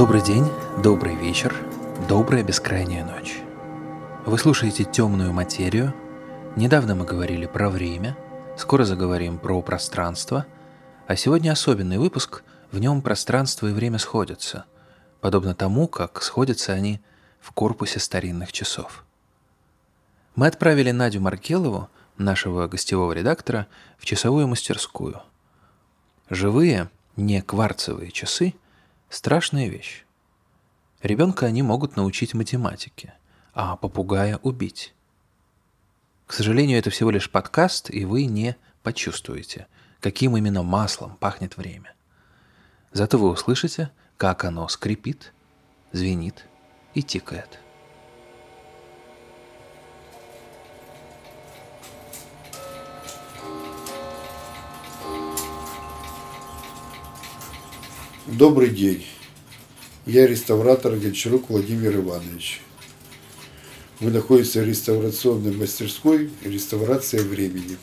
Добрый день, добрый вечер, добрая бескрайняя ночь. Вы слушаете «Темную материю». Недавно мы говорили про время, скоро заговорим про пространство, а сегодня особенный выпуск, в нем пространство и время сходятся, подобно тому, как сходятся они в корпусе старинных часов. Мы отправили Надю Маркелову, нашего гостевого редактора, в часовую мастерскую. Живые, не кварцевые часы – страшная вещь. Ребенка они могут научить математике, а попугая убить. К сожалению, это всего лишь подкаст, и вы не почувствуете, каким именно маслом пахнет время. Зато вы услышите, как оно скрипит, звенит и тикает. Добрый день. Я реставратор Гончарук Владимир Иванович. Вы находитесь в реставрационной мастерской «Реставрация времени».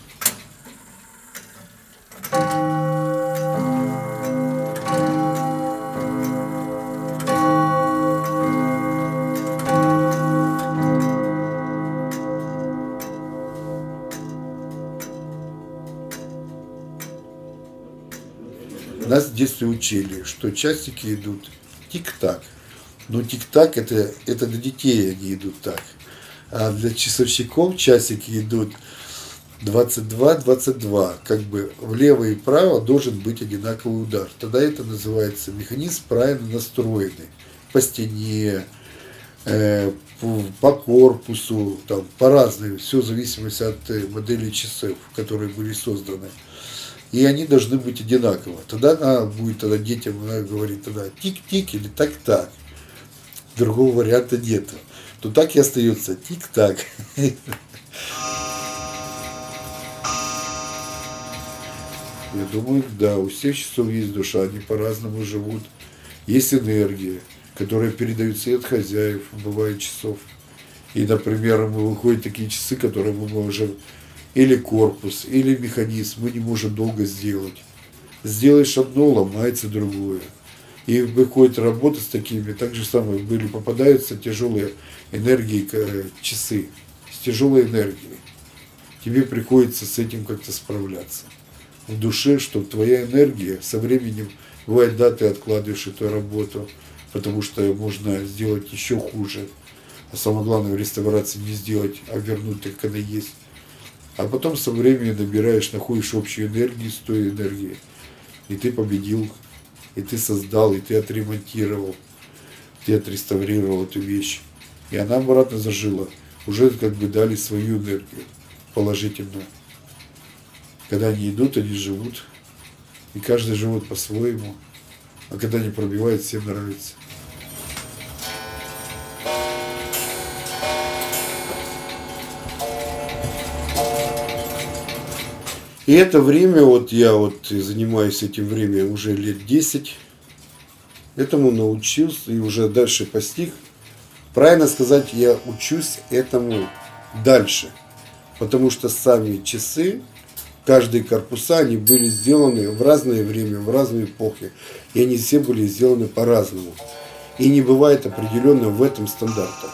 Нас в детстве учили, что часики идут тик-так. Но тик-так это, это для детей они идут так. А для часовщиков часики идут 22-22. Как бы влево и вправо должен быть одинаковый удар. Тогда это называется механизм правильно настроенный. По стене, э, по корпусу, там, по разным, все в зависимости от э, модели часов, которые были созданы и они должны быть одинаково. Тогда она будет тогда детям она говорит тогда тик-тик или так-так. Другого варианта нет. То так и остается тик-так. Я думаю, да, у всех часов есть душа, они по-разному живут. Есть энергия, которая передается и от хозяев, бывает часов. И, например, выходят такие часы, которые мы можем или корпус, или механизм мы не можем долго сделать. Сделаешь одно, ломается другое. И выходит работа с такими, так же самое были, попадаются тяжелые энергии, часы, с тяжелой энергией. Тебе приходится с этим как-то справляться. В душе, что твоя энергия со временем, бывает, да, ты откладываешь эту работу, потому что можно сделать еще хуже. А самое главное в реставрации не сделать, а вернуть их, когда есть. А потом со временем набираешь, находишь общую энергию с той энергией. И ты победил, и ты создал, и ты отремонтировал, ты отреставрировал эту вещь. И она обратно зажила. Уже как бы дали свою энергию положительную. Когда они идут, они живут. И каждый живет по-своему. А когда они пробивают, всем нравится. И это время, вот я вот занимаюсь этим временем уже лет 10, этому научился и уже дальше постиг. Правильно сказать, я учусь этому дальше, потому что сами часы, каждые корпуса, они были сделаны в разное время, в разные эпохи, и они все были сделаны по-разному. И не бывает определенно в этом стандарта.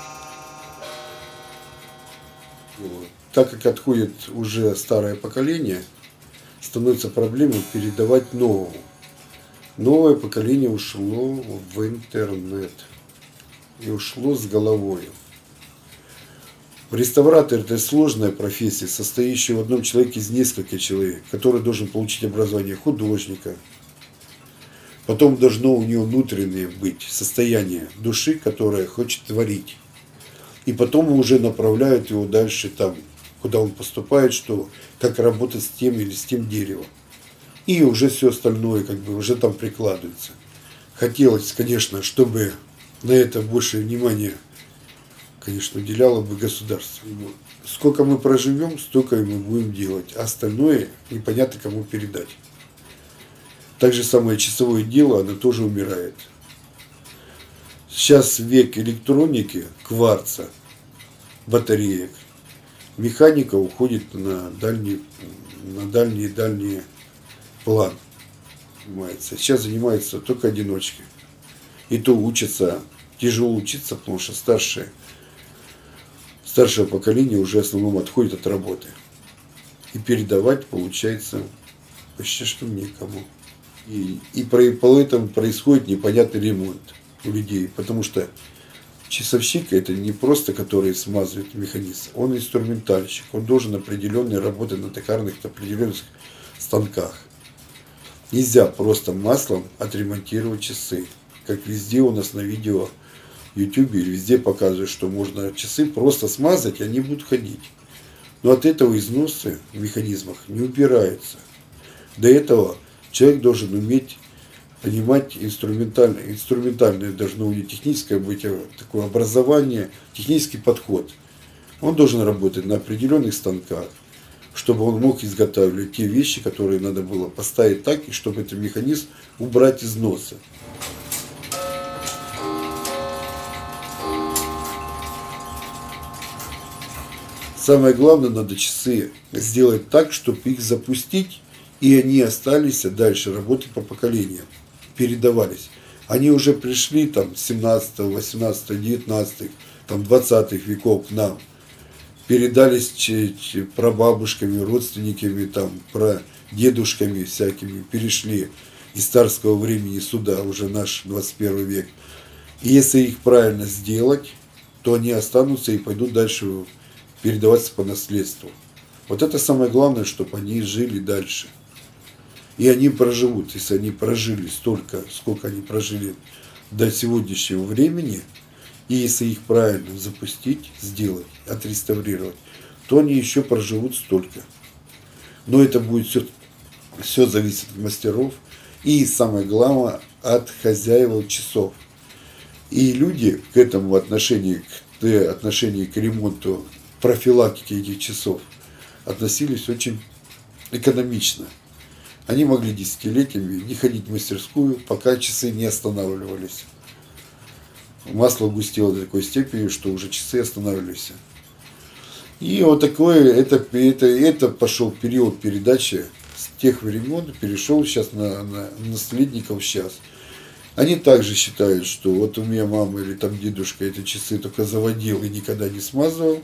Так как отходит уже старое поколение – становится проблемой передавать новому. Новое поколение ушло в интернет и ушло с головой. Реставратор – это сложная профессия, состоящая в одном человеке из нескольких человек, который должен получить образование художника. Потом должно у него внутреннее быть состояние души, которая хочет творить. И потом уже направляют его дальше там, куда он поступает, что как работать с тем или с тем деревом. И уже все остальное как бы уже там прикладывается. Хотелось, конечно, чтобы на это больше внимания, конечно, уделяло бы государство. Сколько мы проживем, столько и мы будем делать. А остальное непонятно кому передать. Так же самое часовое дело, оно тоже умирает. Сейчас век электроники, кварца, батареек механика уходит на дальний, на дальний дальний план. Занимается. Сейчас занимается только одиночки. И то учатся, тяжело учиться, потому что старшие, старшее поколение уже в основном отходит от работы. И передавать получается почти что некому. И, и поэтому происходит непонятный ремонт у людей, потому что часовщик это не просто который смазывает механизм, он инструментальщик, он должен определенные работать на токарных определенных станках. Нельзя просто маслом отремонтировать часы, как везде у нас на видео в YouTube или везде показывают, что можно часы просто смазать, и они будут ходить. Но от этого износы в механизмах не убираются. До этого человек должен уметь понимать инструментальное, инструментальное должно него техническое быть э, такое образование, технический подход. Он должен работать на определенных станках, чтобы он мог изготавливать те вещи, которые надо было поставить так, и чтобы этот механизм убрать из носа. Самое главное, надо часы сделать так, чтобы их запустить и они остались дальше работать по поколениям, передавались. Они уже пришли там 17, 18, 19, там 20 веков к нам, передались прабабушками, родственниками, там, про дедушками всякими, перешли из царского времени сюда, уже наш 21 век. И если их правильно сделать, то они останутся и пойдут дальше передаваться по наследству. Вот это самое главное, чтобы они жили дальше. И они проживут, если они прожили столько, сколько они прожили до сегодняшнего времени, и если их правильно запустить, сделать, отреставрировать, то они еще проживут столько. Но это будет все, все зависит от мастеров и, самое главное, от хозяев часов. И люди к этому отношению, к отношению к ремонту, профилактике этих часов относились очень экономично. Они могли десятилетиями не ходить в мастерскую, пока часы не останавливались. Масло густело до такой степени, что уже часы останавливались. И вот такое, это, это, это пошел период передачи с тех времен, перешел сейчас на, на наследников сейчас. Они также считают, что вот у меня мама или там дедушка эти часы только заводил и никогда не смазывал.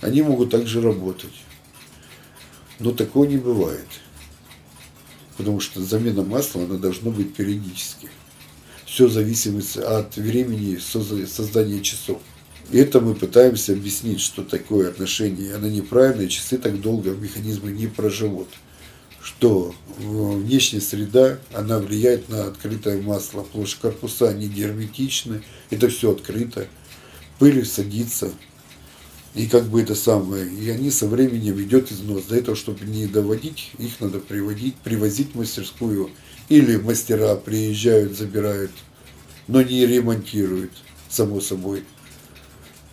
Они могут также работать. Но такого не бывает потому что замена масла она должна быть периодически. Все зависит от времени создания часов. И это мы пытаемся объяснить, что такое отношение, оно неправильное, часы так долго в механизме не проживут. Что внешняя среда, она влияет на открытое масло, потому корпуса не герметичны, это все открыто, пыль садится, и как бы это самое, и они со временем идет износ. Для этого, чтобы не доводить, их надо приводить, привозить в мастерскую. Или мастера приезжают, забирают, но не ремонтируют, само собой.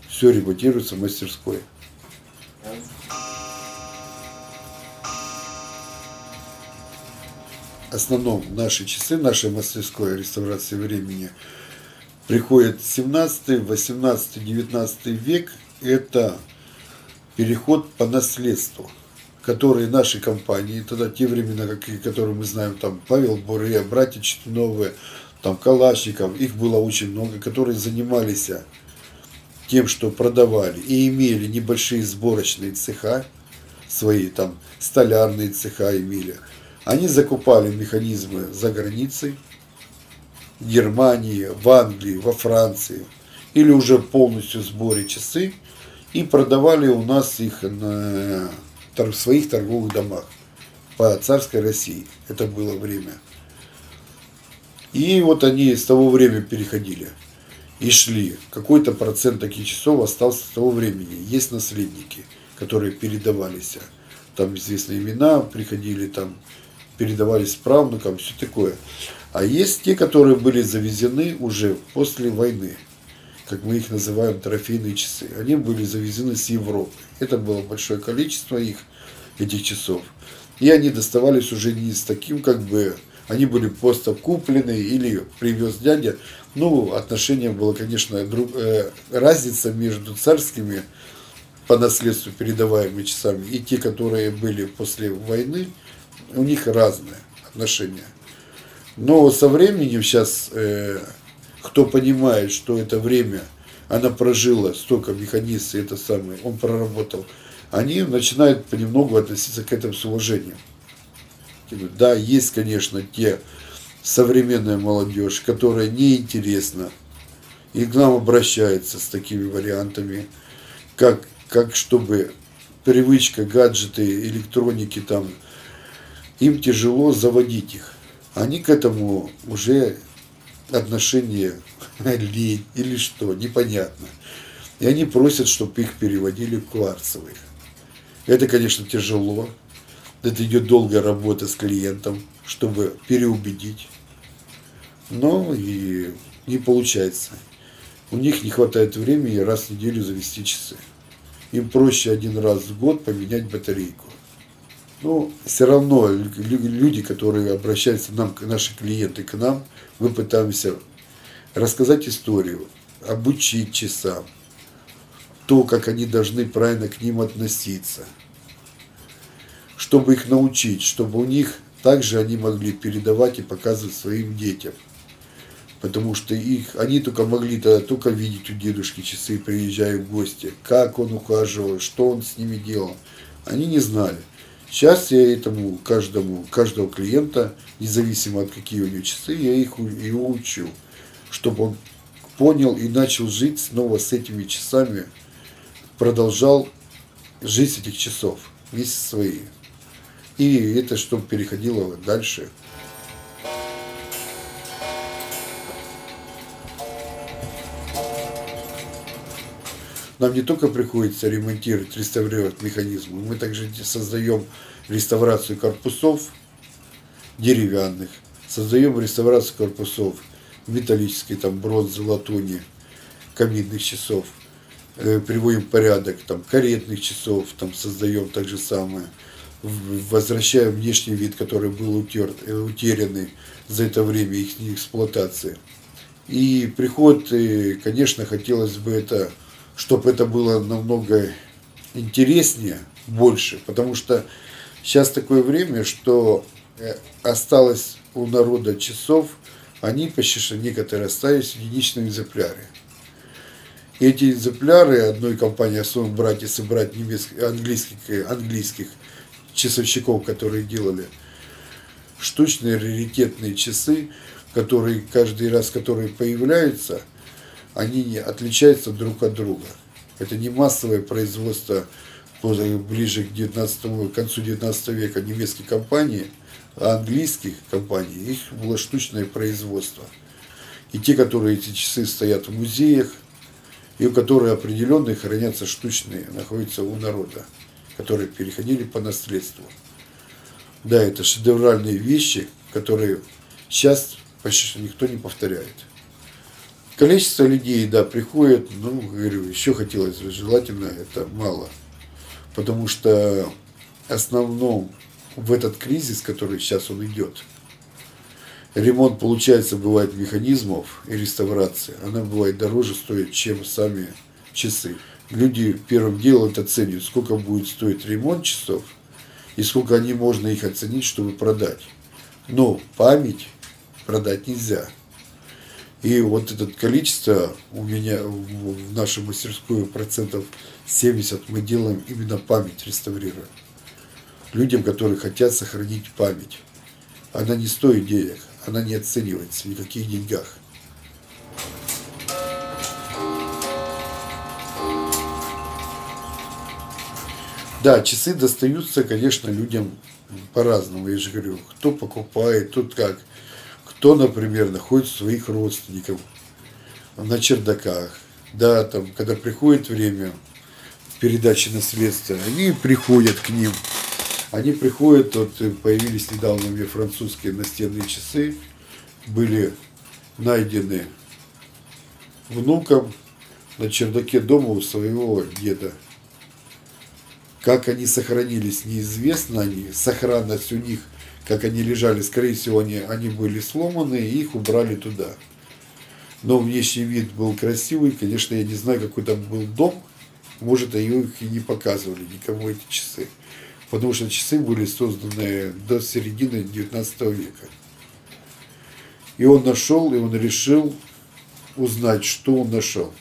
Все ремонтируется в мастерской. В основном наши часы, нашей мастерской реставрации времени приходят 17, 18, 19 век – это переход по наследству, который наши компании, тогда те времена, как, которые мы знаем, там Павел Буре, братья Чтуновы, там Калашников, их было очень много, которые занимались тем, что продавали и имели небольшие сборочные цеха, свои там столярные цеха имели. Они закупали механизмы за границей, в Германии, в Англии, во Франции, или уже полностью в сборе часы, и продавали у нас их на, в своих торговых домах по царской России. Это было время. И вот они с того времени переходили и шли. Какой-то процент таких часов остался с того времени. Есть наследники, которые передавались. Там известные имена приходили, там передавались правнукам, все такое. А есть те, которые были завезены уже после войны как мы их называем, трофейные часы. Они были завезены с Европы. Это было большое количество их, этих часов. И они доставались уже не с таким, как бы, они были просто куплены или привез дядя. Ну, отношение было, конечно, друг, э, разница между царскими по наследству передаваемыми часами и те, которые были после войны, у них разные отношения. Но со временем сейчас э, кто понимает, что это время она прожила столько механизмов, это самое, он проработал, они начинают понемногу относиться к этому с уважением. Да, есть, конечно, те современная молодежь, которая неинтересна, и к нам обращается с такими вариантами, как, как чтобы привычка, гаджеты, электроники там, им тяжело заводить их. Они к этому уже отношение лень или что, непонятно. И они просят, чтобы их переводили в кварцевых. Это, конечно, тяжело. Это идет долгая работа с клиентом, чтобы переубедить. Но и не получается. У них не хватает времени раз в неделю завести часы им проще один раз в год поменять батарейку. Но все равно люди, которые обращаются нам, наши клиенты к нам, мы пытаемся рассказать историю, обучить часам, то, как они должны правильно к ним относиться, чтобы их научить, чтобы у них также они могли передавать и показывать своим детям потому что их, они только могли -то только видеть у дедушки часы, приезжая в гости, как он ухаживал, что он с ними делал. Они не знали. Сейчас я этому каждому, каждого клиента, независимо от какие у него часы, я их его учу, чтобы он понял и начал жить снова с этими часами, продолжал жить этих часов вместе свои. И это чтобы переходило дальше. Нам не только приходится ремонтировать, реставрировать механизмы, мы также создаем реставрацию корпусов деревянных, создаем реставрацию корпусов металлической, там, бронзы, латуни, каминных часов, э, приводим порядок, там, каретных часов, там, создаем так же самое, возвращаем внешний вид, который был утер, э, утерянный за это время их эксплуатации. И приход, э, конечно, хотелось бы это чтобы это было намного интереснее, больше, потому что сейчас такое время, что э, осталось у народа часов, они почти что некоторые остались экземпляре. И эти экземпляры одной компании, особенно брать, если брать немецких, английских, английских часовщиков, которые делали штучные раритетные часы, которые каждый раз, которые появляются – они отличаются друг от друга. Это не массовое производство ближе к, 19, к концу 19 века немецких компаний, а английских компаний, их было штучное производство. И те, которые эти часы стоят в музеях, и у которых определенные хранятся штучные, находятся у народа, которые переходили по наследству. Да, это шедевральные вещи, которые сейчас почти никто не повторяет. Количество людей, да, приходит, ну, говорю, еще хотелось бы, желательно это мало. Потому что основном в этот кризис, который сейчас он идет, ремонт, получается, бывает механизмов и реставрация, она бывает дороже стоит, чем сами часы. Люди первым делом это ценят, сколько будет стоить ремонт часов и сколько они можно их оценить, чтобы продать. Но память продать нельзя. И вот это количество у меня в нашу мастерскую процентов 70 мы делаем именно память, реставрируем. Людям, которые хотят сохранить память. Она не стоит денег, она не оценивается в никаких деньгах. Да, часы достаются, конечно, людям по-разному. Я же говорю, кто покупает, тут как – кто, например, находит своих родственников на чердаках, да, там, когда приходит время передачи наследства, они приходят к ним, они приходят, вот появились недавно мне французские настенные часы, были найдены внуком на чердаке дома у своего деда. Как они сохранились, неизвестно, они, сохранность у них – как они лежали, скорее всего, они, они были сломаны, и их убрали туда. Но внешний вид был красивый, конечно, я не знаю, какой там был дом, может, их и не показывали никому эти часы. Потому что часы были созданы до середины 19 века. И он нашел, и он решил узнать, что он нашел.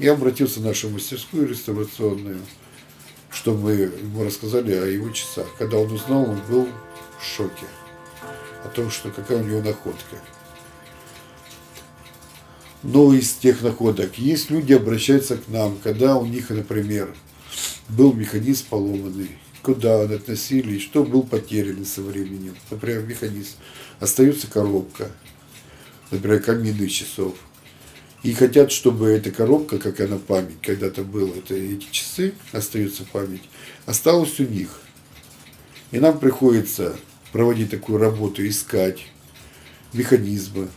Я обратился в нашу мастерскую реставрационную, чтобы мы ему рассказали о его часах. Когда он узнал, он был в шоке о том, что какая у него находка. Но из тех находок есть люди обращаются к нам, когда у них, например, был механизм поломанный, куда он относили, что был потерян со временем. Например, механизм. Остается коробка, например, каминных часов. И хотят, чтобы эта коробка, как она память, когда-то была, это эти часы, остается память, осталась у них. И нам приходится проводить такую работу, искать механизмы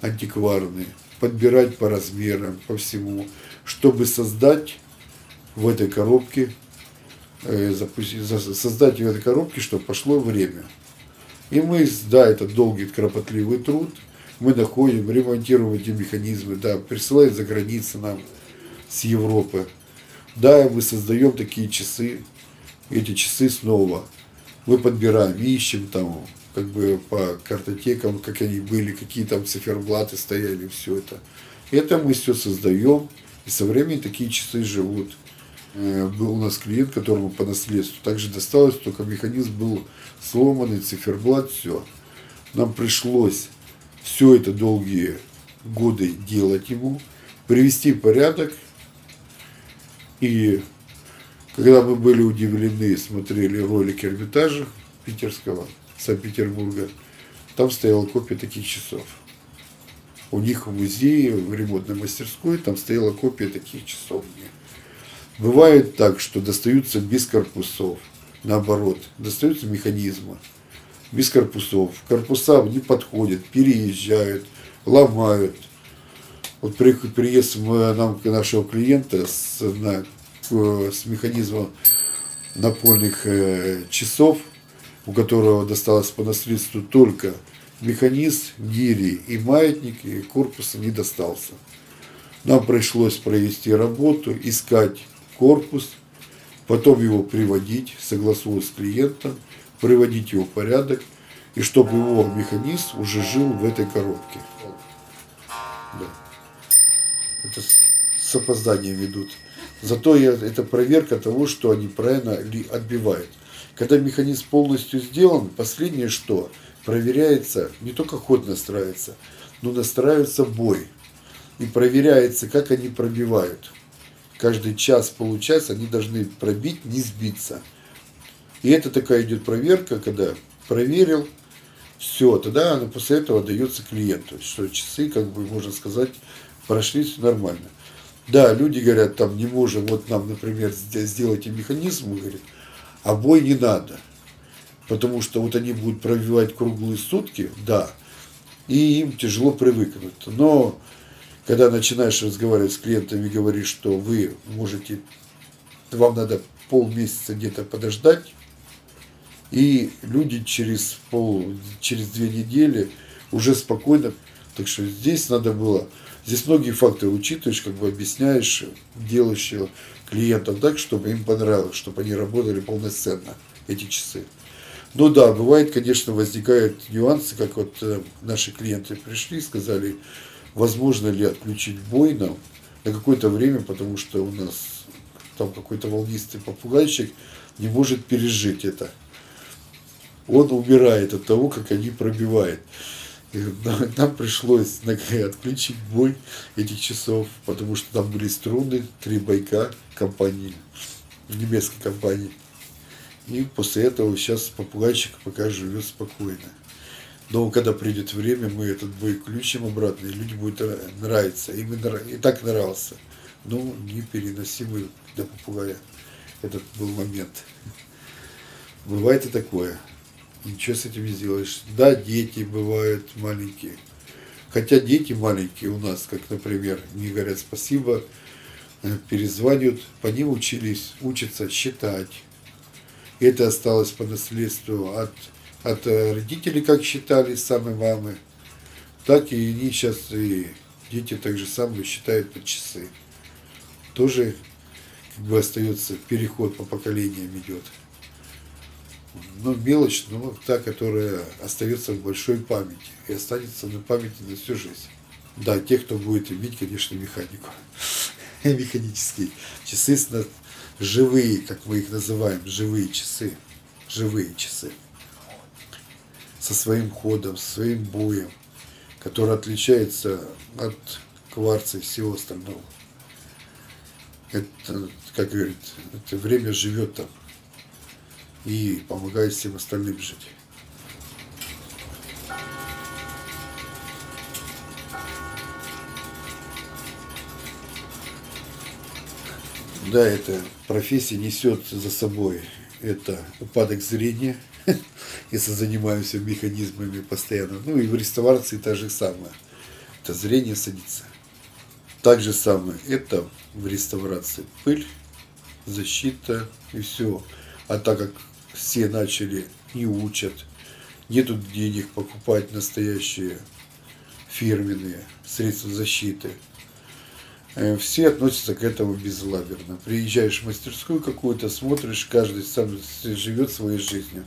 антикварные, подбирать по размерам, по всему, чтобы создать в этой коробке, э, создать в этой коробке, чтобы пошло время. И мы, да, это долгий, кропотливый труд, мы находим, ремонтируем эти механизмы, да, присылают за границы нам с Европы. Да, мы создаем такие часы, эти часы снова мы подбираем, ищем там, как бы по картотекам, как они были, какие там циферблаты стояли, все это. Это мы все создаем, и со временем такие часы живут. Э, был у нас клиент, которому по наследству также досталось, только механизм был сломанный, циферблат, все. Нам пришлось все это долгие годы делать ему, привести в порядок. И когда мы были удивлены, смотрели ролик Эрмитажа питерского, Санкт-Петербурга, там стояла копия таких часов. У них в музее, в ремонтной мастерской, там стояла копия таких часов. Бывает так, что достаются без корпусов, наоборот, достаются механизмы без корпусов. Корпуса не подходят, переезжают, ломают. Вот при, приезд нам нашего клиента с, на, с механизмом напольных э, часов, у которого досталось по наследству только механизм, гири и маятник, и корпуса не достался. Нам пришлось провести работу, искать корпус, потом его приводить, согласовывать с клиентом, приводить его в порядок, и чтобы его механизм уже жил в этой коробке. Да. Это с опозданием ведут. Зато это проверка того, что они правильно ли отбивают. Когда механизм полностью сделан, последнее что? Проверяется, не только ход настраивается, но настраивается бой. И проверяется, как они пробивают. Каждый час, получаса они должны пробить, не сбиться. И это такая идет проверка, когда проверил, все, тогда она после этого дается клиенту, что часы, как бы можно сказать, прошли все нормально. Да, люди говорят, там не можем, вот нам, например, сделайте механизм, говорит, а бой не надо. Потому что вот они будут пробивать круглые сутки, да, и им тяжело привыкнуть. Но когда начинаешь разговаривать с клиентами и говоришь, что вы можете, вам надо полмесяца где-то подождать, и люди через пол, через две недели уже спокойно. Так что здесь надо было, здесь многие факторы учитываешь, как бы объясняешь, делаешь клиентам так, чтобы им понравилось, чтобы они работали полноценно, эти часы. Ну да, бывает, конечно, возникают нюансы, как вот э, наши клиенты пришли и сказали, возможно ли отключить бой на какое-то время, потому что у нас там какой-то волнистый попугайчик не может пережить это он умирает от того, как они пробивают. Нам пришлось отключить бой этих часов, потому что там были струны, три байка компании, немецкой компании. И после этого сейчас попугайчик пока живет спокойно. Но когда придет время, мы этот бой включим обратно, и людям будет нравиться. Им и так нравился. Но непереносимый для попугая этот был момент. Бывает и такое ничего с этим не сделаешь. Да, дети бывают маленькие. Хотя дети маленькие у нас, как, например, не говорят спасибо, э, перезванивают, по ним учились, учатся считать. Это осталось по наследству от, от э, родителей, как считали, самой мамы. Так и они сейчас, и дети так же самое считают по часы. Тоже как бы остается переход по поколениям идет ну, мелочь, но та, которая остается в большой памяти и останется на памяти на всю жизнь. Да, те, кто будет иметь, конечно, механику. Механические часы, живые, как мы их называем, живые часы. Живые часы. Со своим ходом, со своим боем, который отличается от кварца и всего остального. Это, как говорит, это время живет там и помогает всем остальным жить. Да, эта профессия несет за собой это упадок зрения, если занимаемся механизмами постоянно. Ну и в реставрации та же самое. Это зрение садится. Так же самое, это в реставрации пыль, защита и все. А так как все начали, не учат, нету денег покупать настоящие фирменные средства защиты, э, все относятся к этому безлаберно. Приезжаешь в мастерскую какую-то, смотришь, каждый сам живет своей жизнью.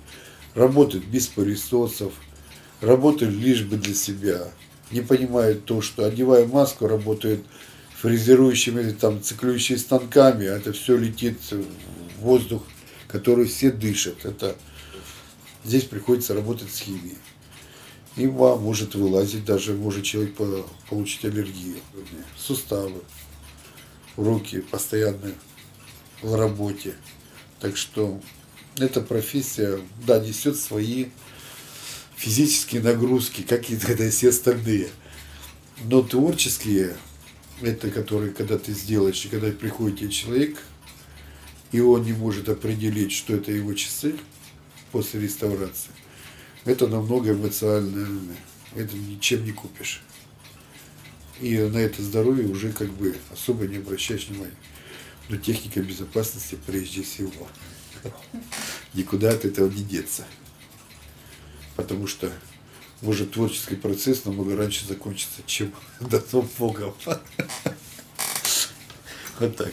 Работает без пылесосов, работает лишь бы для себя. Не понимает то, что одевая маску, работает фрезерующими, там, циклюющими станками, а это все летит в воздух которые все дышат. Это здесь приходится работать с химией. И вам может вылазить, даже может человек получить аллергию. Суставы, руки постоянно в работе. Так что эта профессия, да, несет свои физические нагрузки, как и тогда все остальные. Но творческие, это которые, когда ты сделаешь, и когда приходит человек, и он не может определить, что это его часы после реставрации, это намного эмоционально, это ничем не купишь. И на это здоровье уже как бы особо не обращаешь внимания. Но техника безопасности прежде всего. Никуда от этого не деться. Потому что может творческий процесс намного раньше закончится, чем до Богом. Вот так.